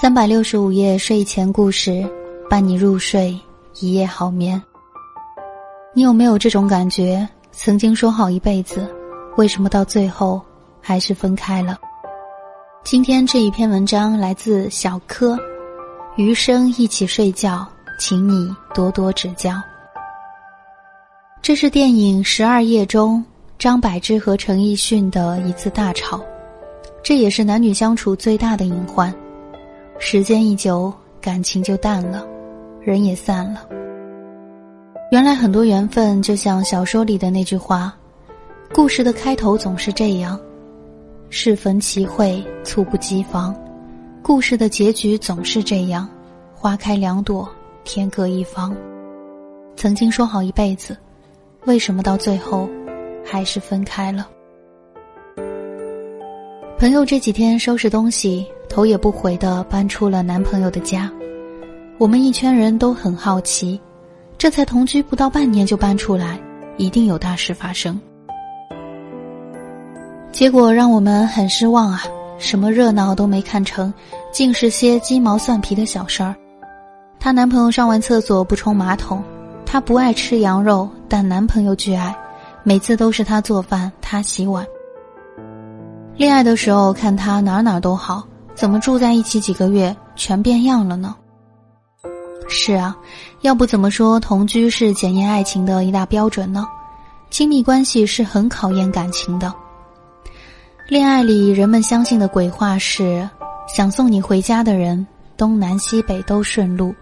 三百六十五夜睡前故事，伴你入睡，一夜好眠。你有没有这种感觉？曾经说好一辈子，为什么到最后还是分开了？今天这一篇文章来自小柯，余生一起睡觉，请你多多指教。这是电影《十二夜》中张柏芝和陈奕迅的一次大吵，这也是男女相处最大的隐患。时间一久，感情就淡了，人也散了。原来很多缘分就像小说里的那句话，故事的开头总是这样，适逢其会，猝不及防；故事的结局总是这样，花开两朵，天各一方。曾经说好一辈子，为什么到最后还是分开了？朋友这几天收拾东西，头也不回的搬出了男朋友的家，我们一圈人都很好奇。这才同居不到半年就搬出来，一定有大事发生。结果让我们很失望啊！什么热闹都没看成，尽是些鸡毛蒜皮的小事儿。她男朋友上完厕所不冲马桶，她不爱吃羊肉，但男朋友巨爱，每次都是她做饭，他洗碗。恋爱的时候看她哪哪都好，怎么住在一起几个月全变样了呢？是啊，要不怎么说同居是检验爱情的一大标准呢？亲密关系是很考验感情的。恋爱里人们相信的鬼话是：想送你回家的人，东南西北都顺路；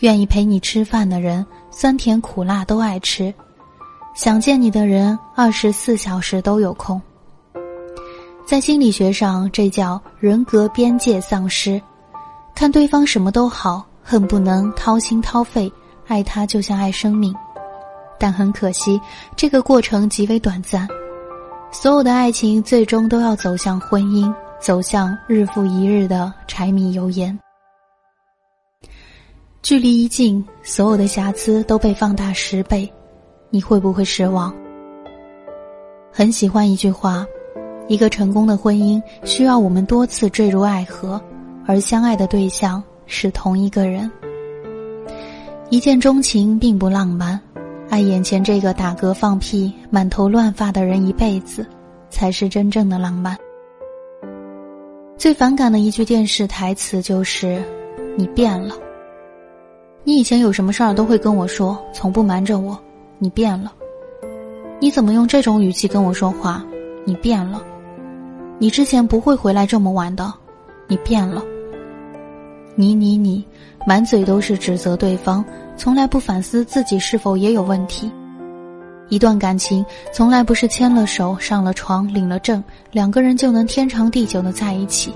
愿意陪你吃饭的人，酸甜苦辣都爱吃；想见你的人，二十四小时都有空。在心理学上，这叫人格边界丧失，看对方什么都好。恨不能掏心掏肺爱他，就像爱生命，但很可惜，这个过程极为短暂。所有的爱情最终都要走向婚姻，走向日复一日的柴米油盐。距离一近，所有的瑕疵都被放大十倍，你会不会失望？很喜欢一句话：一个成功的婚姻需要我们多次坠入爱河，而相爱的对象。是同一个人，一见钟情并不浪漫，爱眼前这个打嗝放屁、满头乱发的人一辈子，才是真正的浪漫。最反感的一句电视台词就是：“你变了。”你以前有什么事儿都会跟我说，从不瞒着我。你变了，你怎么用这种语气跟我说话？你变了，你之前不会回来这么晚的，你变了。你你你，满嘴都是指责对方，从来不反思自己是否也有问题。一段感情从来不是牵了手、上了床、领了证，两个人就能天长地久的在一起。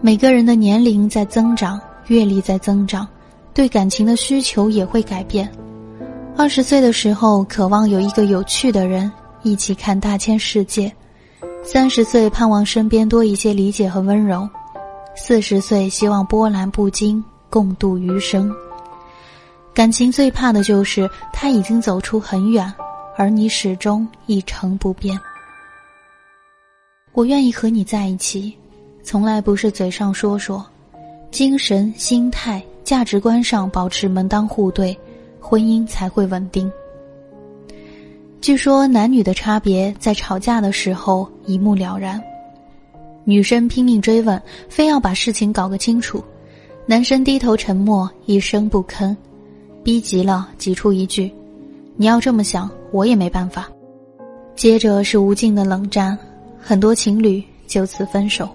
每个人的年龄在增长，阅历在增长，对感情的需求也会改变。二十岁的时候，渴望有一个有趣的人一起看大千世界；三十岁，盼望身边多一些理解和温柔。四十岁，希望波澜不惊，共度余生。感情最怕的就是他已经走出很远，而你始终一成不变。我愿意和你在一起，从来不是嘴上说说，精神、心态、价值观上保持门当户对，婚姻才会稳定。据说男女的差别在吵架的时候一目了然，女生拼命追问，非要把事情搞个清楚；男生低头沉默，一声不吭，逼急了挤出一句：“你要这么想，我也没办法。”接着是无尽的冷战，很多情侣就此分手。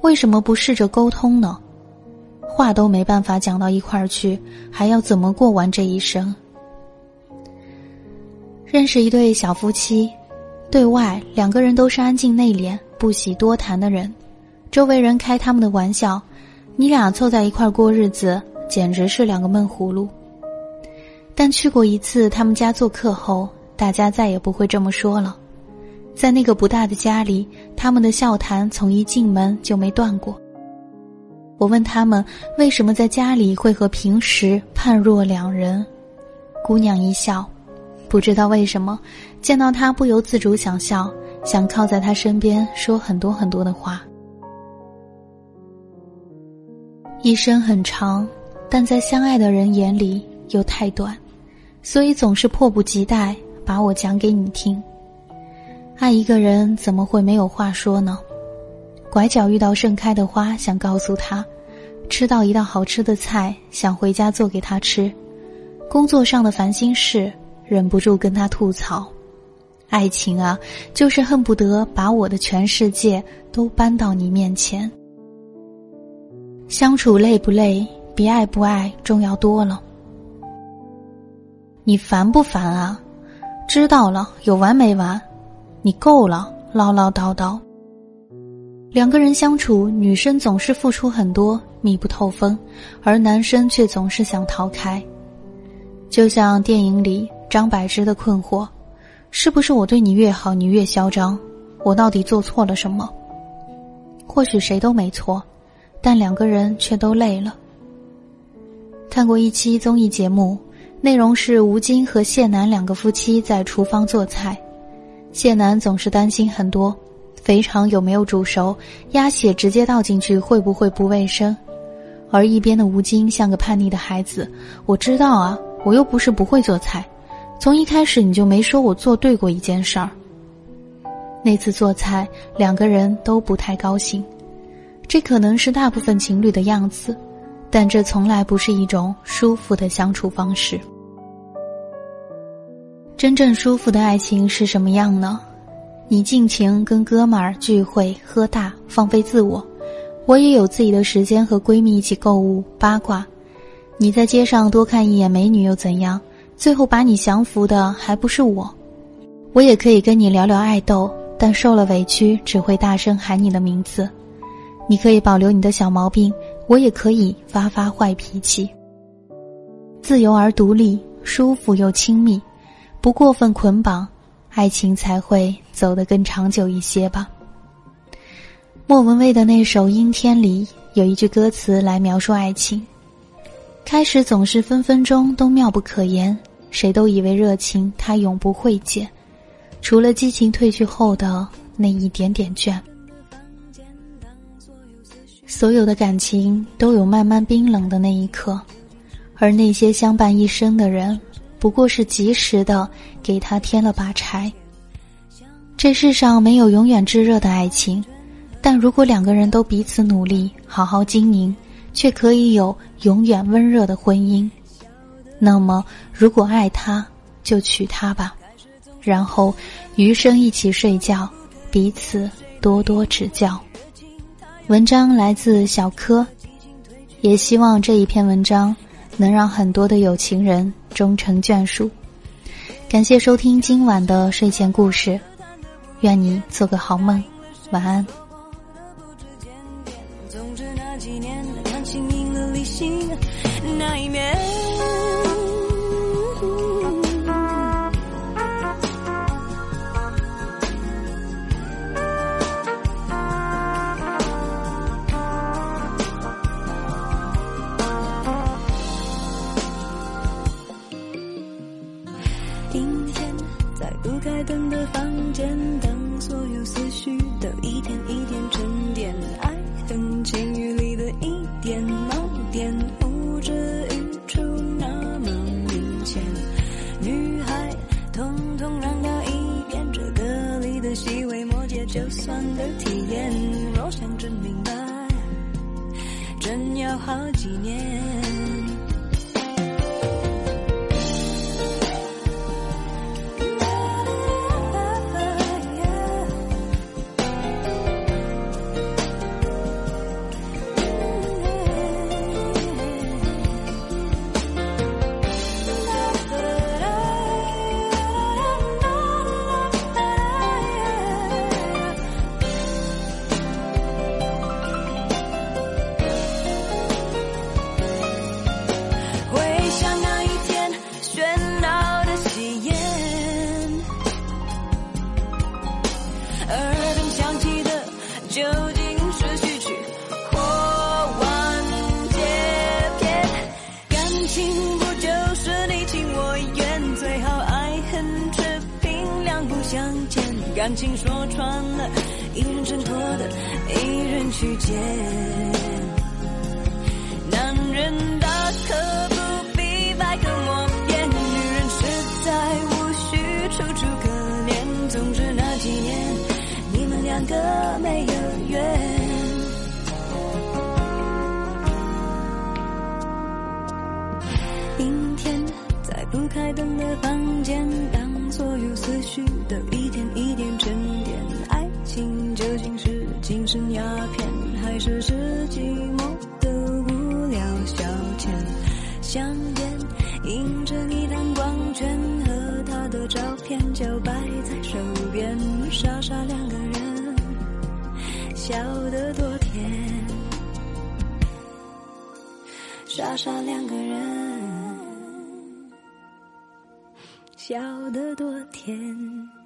为什么不试着沟通呢？话都没办法讲到一块儿去，还要怎么过完这一生？认识一对小夫妻，对外两个人都是安静内敛、不喜多谈的人，周围人开他们的玩笑：“你俩凑在一块儿过日子，简直是两个闷葫芦。”但去过一次他们家做客后，大家再也不会这么说了。在那个不大的家里，他们的笑谈从一进门就没断过。我问他们为什么在家里会和平时判若两人，姑娘一笑。不知道为什么，见到他不由自主想笑，想靠在他身边说很多很多的话。一生很长，但在相爱的人眼里又太短，所以总是迫不及待把我讲给你听。爱一个人怎么会没有话说呢？拐角遇到盛开的花，想告诉他；吃到一道好吃的菜，想回家做给他吃；工作上的烦心事。忍不住跟他吐槽：“爱情啊，就是恨不得把我的全世界都搬到你面前。相处累不累，比爱不爱重要多了。你烦不烦啊？知道了，有完没完？你够了，唠唠叨叨。两个人相处，女生总是付出很多，密不透风，而男生却总是想逃开，就像电影里。”张柏芝的困惑，是不是我对你越好，你越嚣张？我到底做错了什么？或许谁都没错，但两个人却都累了。看过一期综艺节目，内容是吴京和谢楠两个夫妻在厨房做菜，谢楠总是担心很多，肥肠有没有煮熟，鸭血直接倒进去会不会不卫生？而一边的吴京像个叛逆的孩子，我知道啊，我又不是不会做菜。从一开始你就没说我做对过一件事儿。那次做菜，两个人都不太高兴，这可能是大部分情侣的样子，但这从来不是一种舒服的相处方式。真正舒服的爱情是什么样呢？你尽情跟哥们儿聚会喝大，放飞自我；我也有自己的时间和闺蜜一起购物八卦。你在街上多看一眼美女又怎样？最后把你降服的还不是我，我也可以跟你聊聊爱豆，但受了委屈只会大声喊你的名字。你可以保留你的小毛病，我也可以发发坏脾气。自由而独立，舒服又亲密，不过分捆绑，爱情才会走得更长久一些吧。莫文蔚的那首《阴天》里有一句歌词来描述爱情：开始总是分分钟都妙不可言。谁都以为热情它永不会减，除了激情褪去后的那一点点倦。所有的感情都有慢慢冰冷的那一刻，而那些相伴一生的人，不过是及时的给他添了把柴。这世上没有永远炙热的爱情，但如果两个人都彼此努力，好好经营，却可以有永远温热的婚姻。那么，如果爱他，就娶她吧，然后余生一起睡觉，彼此多多指教。文章来自小柯，也希望这一篇文章能让很多的有情人终成眷属。感谢收听今晚的睡前故事，愿你做个好梦，晚安。那一面。的体感情说穿了，一人挣脱的，一人去捡。开灯的房间，当所有思绪都一点一点沉淀。爱情究竟是。精神鸦片，还是是寂寞的无聊消遣？香烟映着你的光圈和他的照片，就摆在手边，傻傻两个人，笑得多甜。傻傻两个人，笑得多甜。